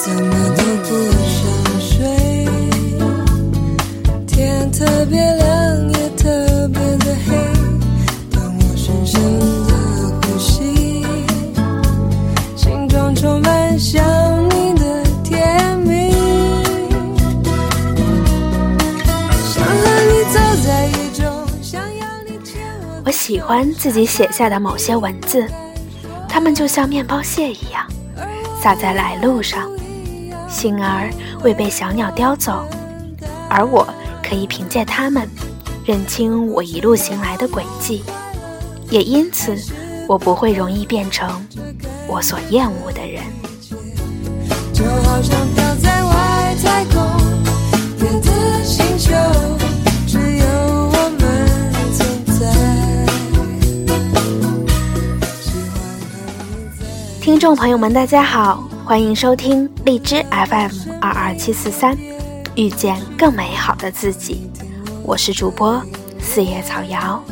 怎么都不想睡，天特别亮也特别的黑，当我深深的呼吸，心中充满想你的甜蜜。想和你走在雨中，想要你牵我。我喜欢自己写下的某些文字，它们就像面包屑一样，洒在来路上，幸而未被小鸟叼走，而我可以凭借它们，认清我一路行来的轨迹，也因此，我不会容易变成我所厌恶的人。就好像飘在外太空别的星球，只有我们存在。喜欢和你在听众朋友们，大家好，欢迎收听荔枝 FM 二二七四三，遇见更美好的自己，我是主播四叶草瑶。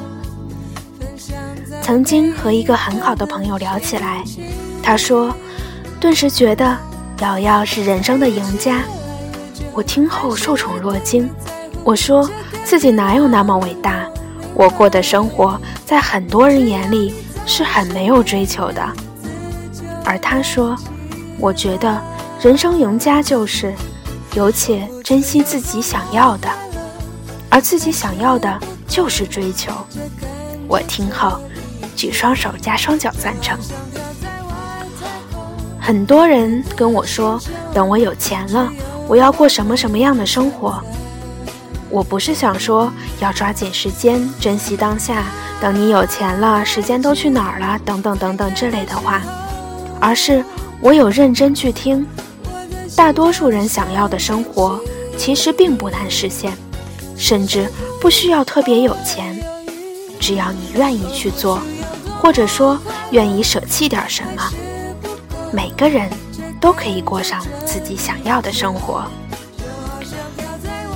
曾经和一个很好的朋友聊起来，他说，顿时觉得瑶瑶是人生的赢家。我听后受宠若惊，我说自己哪有那么伟大，我过的生活在很多人眼里是很没有追求的。而他说，我觉得人生赢家就是有且珍惜自己想要的，而自己想要的就是追求。我听后举双手加双脚赞成。很多人跟我说，等我有钱了，我要过什么什么样的生活。我不是想说要抓紧时间，珍惜当下，等你有钱了，时间都去哪儿了，等等等等这类的话，而是我有认真去听。大多数人想要的生活，其实并不难实现，甚至不需要特别有钱，只要你愿意去做，或者说愿意舍弃点什么。每个人都可以过上自己想要的生活。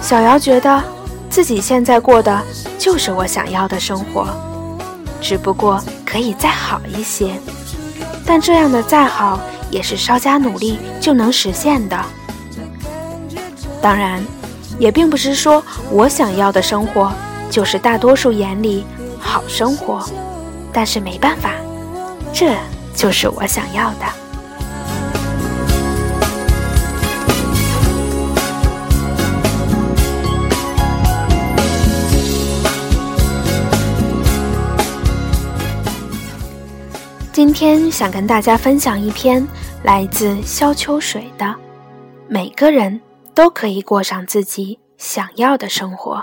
小姚觉得自己现在过的就是我想要的生活，只不过可以再好一些。但这样的再好，也是稍加努力就能实现的。当然，也并不是说我想要的生活就是大多数眼里好生活，但是没办法，这就是我想要的。今天想跟大家分享一篇来自萧秋水的《每个人都可以过上自己想要的生活》。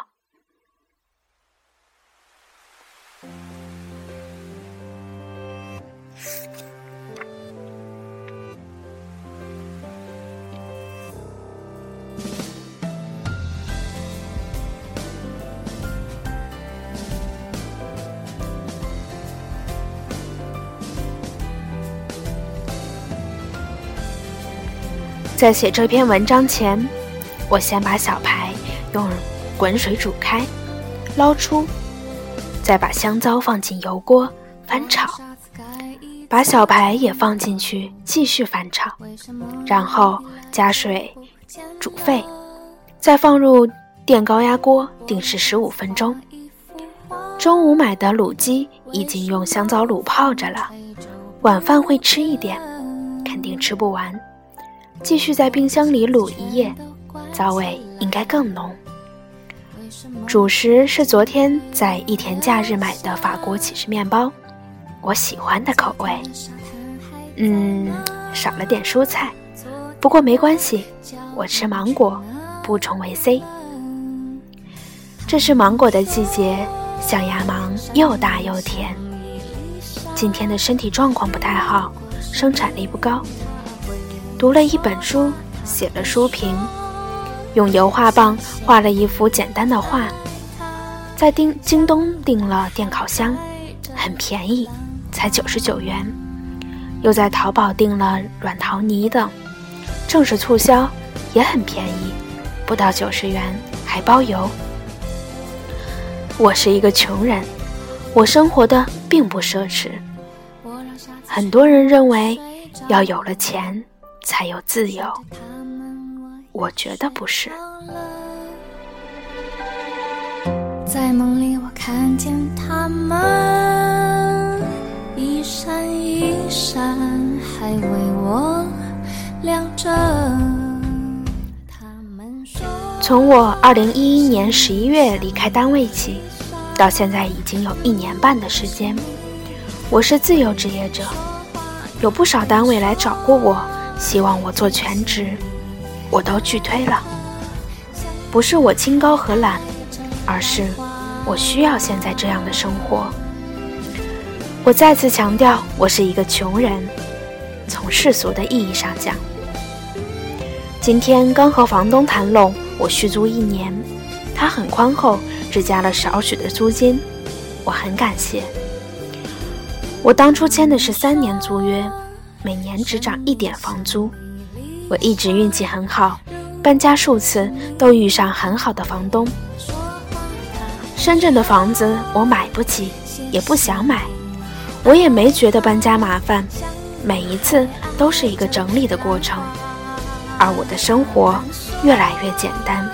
在写这篇文章前，我先把小排用滚水煮开，捞出，再把香糟放进油锅翻炒，把小排也放进去继续翻炒，然后加水煮沸，再放入电高压锅定时十五分钟。中午买的卤鸡已经用香糟卤泡着了，晚饭会吃一点，肯定吃不完。继续在冰箱里卤一夜，皂味应该更浓。主食是昨天在益田假日买的法国起司面包，我喜欢的口味。嗯，少了点蔬菜，不过没关系，我吃芒果，补充维 C。这是芒果的季节，象牙芒又大又甜。今天的身体状况不太好，生产力不高。读了一本书，写了书评，用油画棒画了一幅简单的画，在叮京东订了电烤箱，很便宜，才九十九元。又在淘宝订了软陶泥的，正是促销，也很便宜，不到九十元，还包邮。我是一个穷人，我生活的并不奢侈。很多人认为，要有了钱。才有自由。我觉得不是。在梦里，我看见他们一闪一闪，还为我亮着。从我二零一一年十一月离开单位起，到现在已经有一年半的时间。我是自由职业者，有不少单位来找过我，希望我做全职，我都拒推了。不是我清高和懒，而是我需要现在这样的生活。我再次强调，我是一个穷人，从世俗的意义上讲。今天刚和房东谈拢，我续租一年，他很宽厚，只加了少许的租金，我很感谢。我当初签的是三年租约，每年只涨一点房租。我一直运气很好，搬家数次都遇上很好的房东。深圳的房子我买不起，也不想买，我也没觉得搬家麻烦，每一次都是一个整理的过程。而我的生活越来越简单，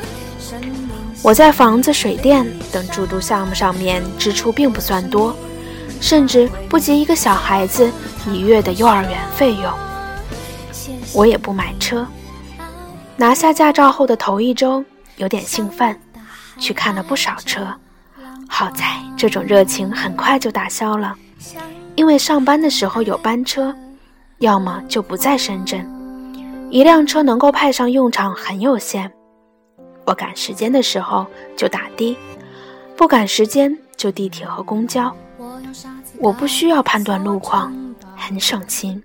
我在房子、水电等诸多项目上面支出并不算多，甚至不及一个小孩子一月的幼儿园费用。我也不买车，拿下驾照后的头一周有点兴奋，去看了不少车。好在这种热情很快就打消了，因为上班的时候有班车，要么就不在深圳。一辆车能够派上用场很有限，我赶时间的时候就打的，不赶时间就地铁和公交。我不需要判断路况，很省心。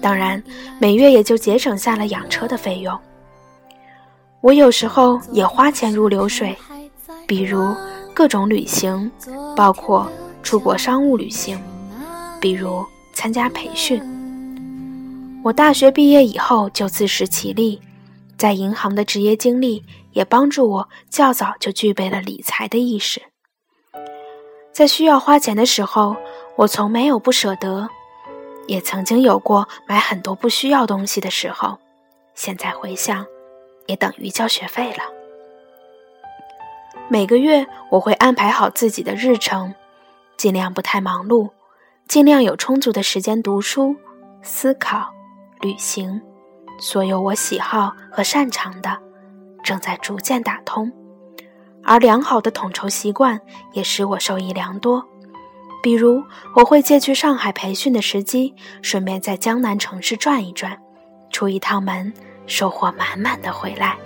当然，每月也就节省下了养车的费用。我有时候也花钱如流水，比如各种旅行，包括出国商务旅行，比如参加培训。我大学毕业以后就自食其力，在银行的职业经历也帮助我较早就具备了理财的意识。在需要花钱的时候，我从没有不舍得，也曾经有过买很多不需要东西的时候。现在回想，也等于交学费了。每个月我会安排好自己的日程，尽量不太忙碌，尽量有充足的时间读书、思考。旅行，所有我喜好和擅长的，正在逐渐打通，而良好的统筹习惯也使我受益良多。比如，我会借去上海培训的时机，顺便在江南城市转一转，出一趟门，收获满满的回来。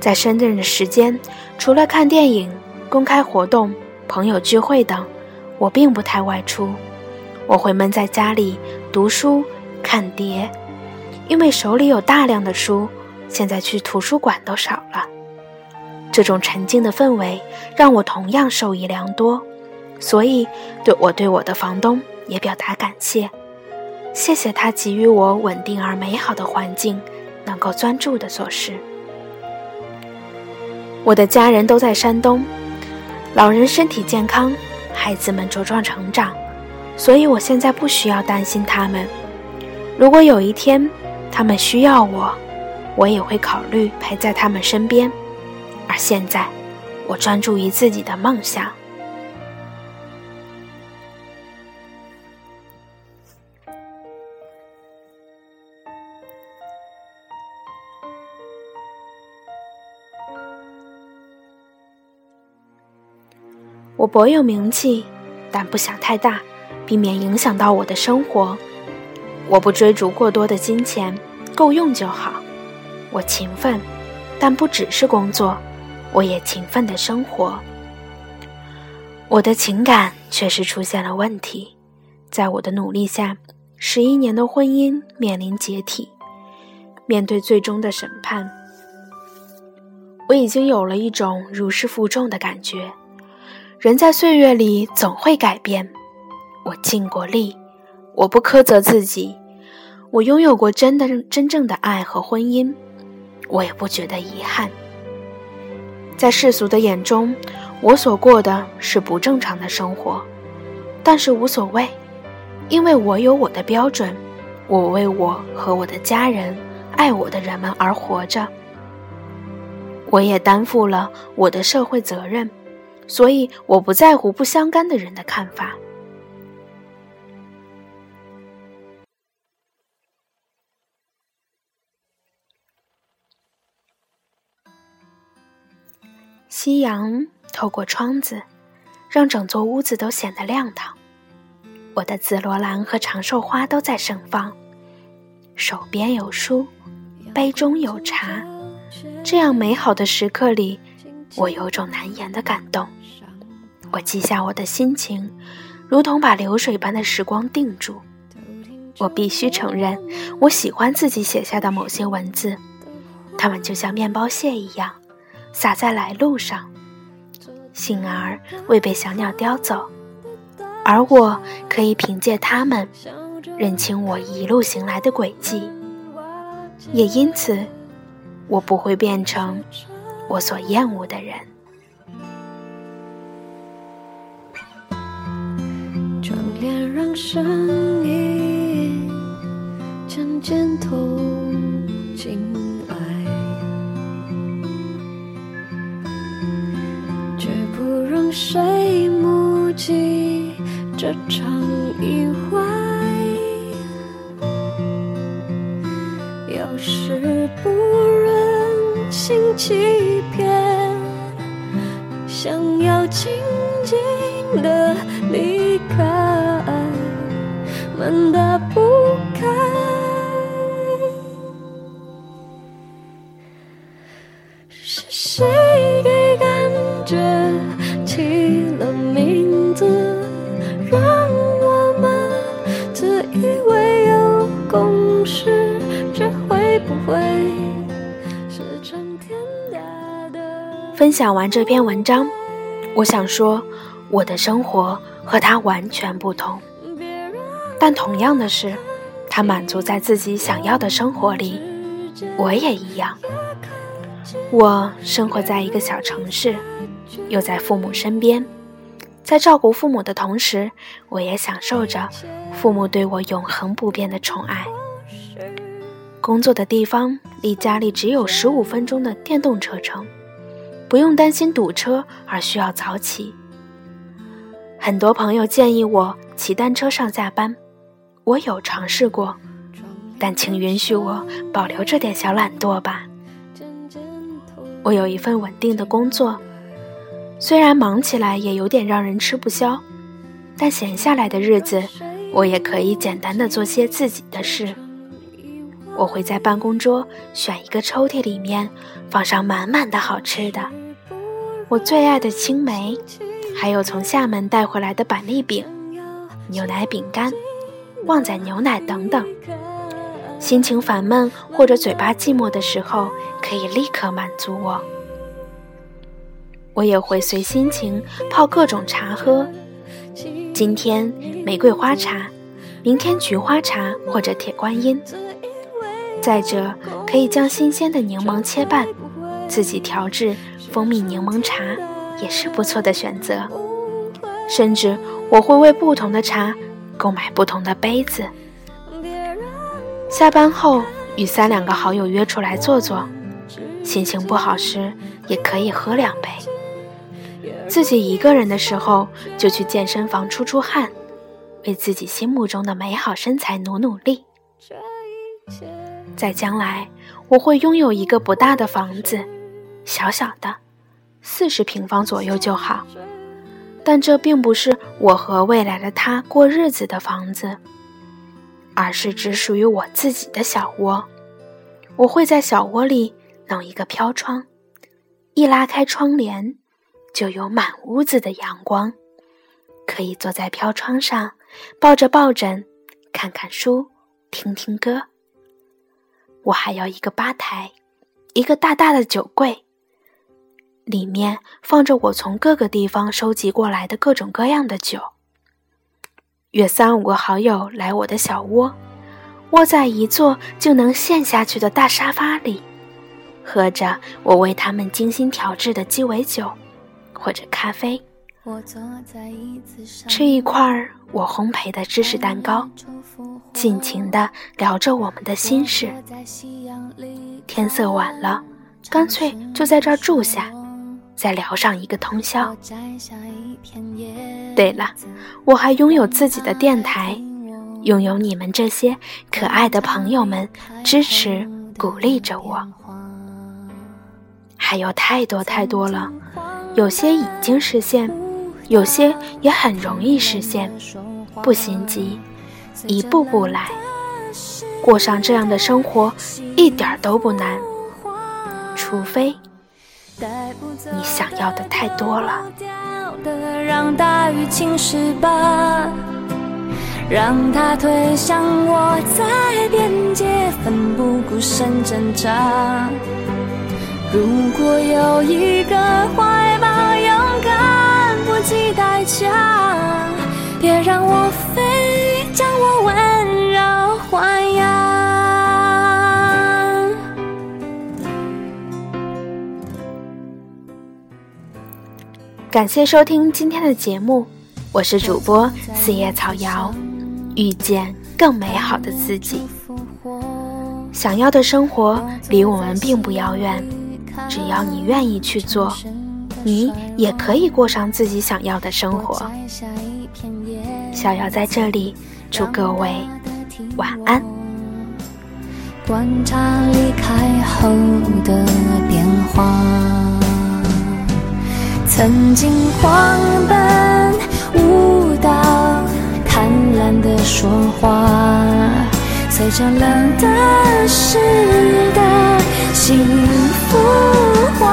在深圳的时间，除了看电影、公开活动、朋友聚会等，我并不太外出，我会闷在家里读书。看碟，因为手里有大量的书，现在去图书馆都少了。这种沉静的氛围让我同样受益良多，所以对我对我的房东也表达感谢，谢谢他给予我稳定而美好的环境，能够专注的做事。我的家人都在山东，老人身体健康，孩子们茁壮成长，所以我现在不需要担心他们。如果有一天他们需要我，我也会考虑陪在他们身边。而现在，我专注于自己的梦想。我博有名气，但不想太大，避免影响到我的生活。我不追逐过多的金钱，够用就好。我勤奋，但不只是工作，我也勤奋的生活。我的情感确实出现了问题，在我的努力下，十一年的婚姻面临解体。面对最终的审判，我已经有了一种如释负重的感觉。人在岁月里总会改变，我尽过力。我不苛责自己，我拥有过真的真正的爱和婚姻，我也不觉得遗憾。在世俗的眼中，我所过的是不正常的生活，但是无所谓，因为我有我的标准，我为我和我的家人、爱我的人们而活着。我也担负了我的社会责任，所以我不在乎不相干的人的看法。夕阳透过窗子，让整座屋子都显得亮堂。我的紫罗兰和长寿花都在盛放，手边有书，杯中有茶。这样美好的时刻里，我有种难言的感动。我记下我的心情，如同把流水般的时光定住。我必须承认，我喜欢自己写下的某些文字，它们就像面包屑一样，洒在来路上，幸而未被小鸟叼走。而我可以凭借它们认清我一路行来的轨迹，也因此，我不会变成我所厌恶的人。窗帘让声音渐渐透进谁目击。这场意外，有时不忍心欺骗，想要静静的离开，门打公式，这会不会是春天分享完这篇文章，我想说，我的生活和他完全不同。但同样的是，他满足在自己想要的生活里，我也一样。我生活在一个小城市，又在父母身边，在照顾父母的同时，我也享受着父母对我永恒不变的宠爱。工作的地方离家里只有十五分钟的电动车程，不用担心堵车而需要早起。很多朋友建议我骑单车上下班，我有尝试过，但请允许我保留这点小懒惰吧。我有一份稳定的工作，虽然忙起来也有点让人吃不消，但闲下来的日子，我也可以简单的做些自己的事。我会在办公桌选一个抽屉，里面放上满满的好吃的，我最爱的青梅，还有从厦门带回来的板栗饼、牛奶饼干、旺仔牛奶等等。心情烦闷或者嘴巴寂寞的时候，可以立刻满足我。我也会随心情泡各种茶喝，今天玫瑰花茶，明天菊花茶或者铁观音。再者，可以将新鲜的柠檬切半，自己调制蜂蜜柠檬茶，也是不错的选择。甚至我会为不同的茶购买不同的杯子。下班后与三两个好友约出来坐坐，心情不好时也可以喝两杯。自己一个人的时候，就去健身房出出汗，为自己心目中的美好身材努努力。在将来，我会拥有一个不大的房子，小小的，四十平方左右就好。但这并不是我和未来的他过日子的房子，而是只属于我自己的小窝。我会在小窝里弄一个飘窗，一拉开窗帘，就有满屋子的阳光，可以坐在飘窗上，抱着抱枕，看看书，听听歌。我还要一个吧台，一个大大的酒柜，里面放着我从各个地方收集过来的各种各样的酒。约三五个好友来我的小窝，窝在一座就能陷下去的大沙发里，喝着我为他们精心调制的鸡尾酒，或者咖啡，吃一块我烘焙的芝士蛋糕，尽情地聊着我们的心事。天色晚了，干脆就在这儿住下，再聊上一个通宵。对了，我还拥有自己的电台，拥有你们这些可爱的朋友们支持鼓励着我，还有太多太多了，有些已经实现。有些也很容易实现，不心急，一步步来，过上这样的生活一点都不难，除非你想要的太多了。让大雨侵蚀吧，让它推向我在边界，奋不顾身挣扎。如果有一个怀抱，勇敢。不计代价，别让我飞，将我温柔豢养。感谢收听今天的节目，我是主播四叶草瑶，遇见更美好的自己。想要的生活离我们并不遥远，只要你愿意去做。你也可以过上自己想要的生活。逍遥在这里，祝各位晚安。观察离开后的变化，曾经狂奔舞蹈，贪婪的说话，随着冷的湿的幸福花。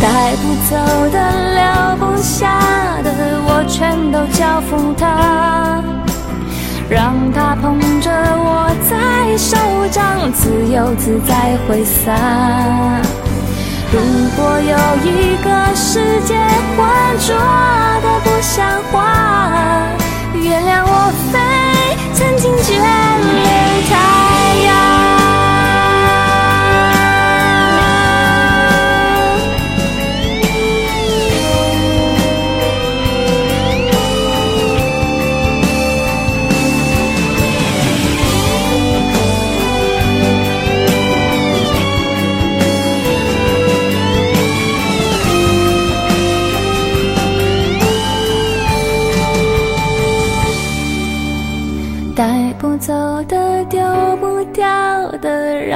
带不走的、留不下的，我全都交付他，让他捧着我在手掌，自由自在挥洒。如果有一个世界浑浊的不像话，原谅我飞，曾经眷恋太阳。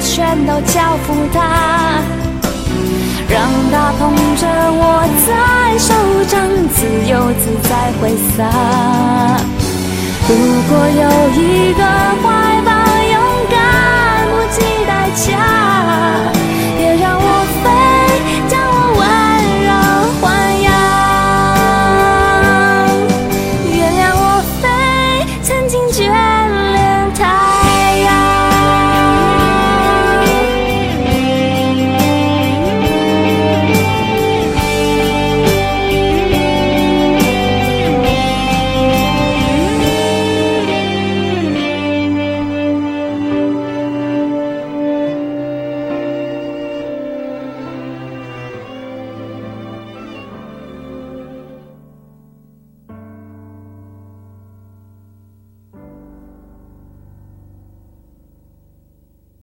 全都交付他让他捧着我在手掌自由自在挥洒。如果有一个怀抱勇敢不计代价。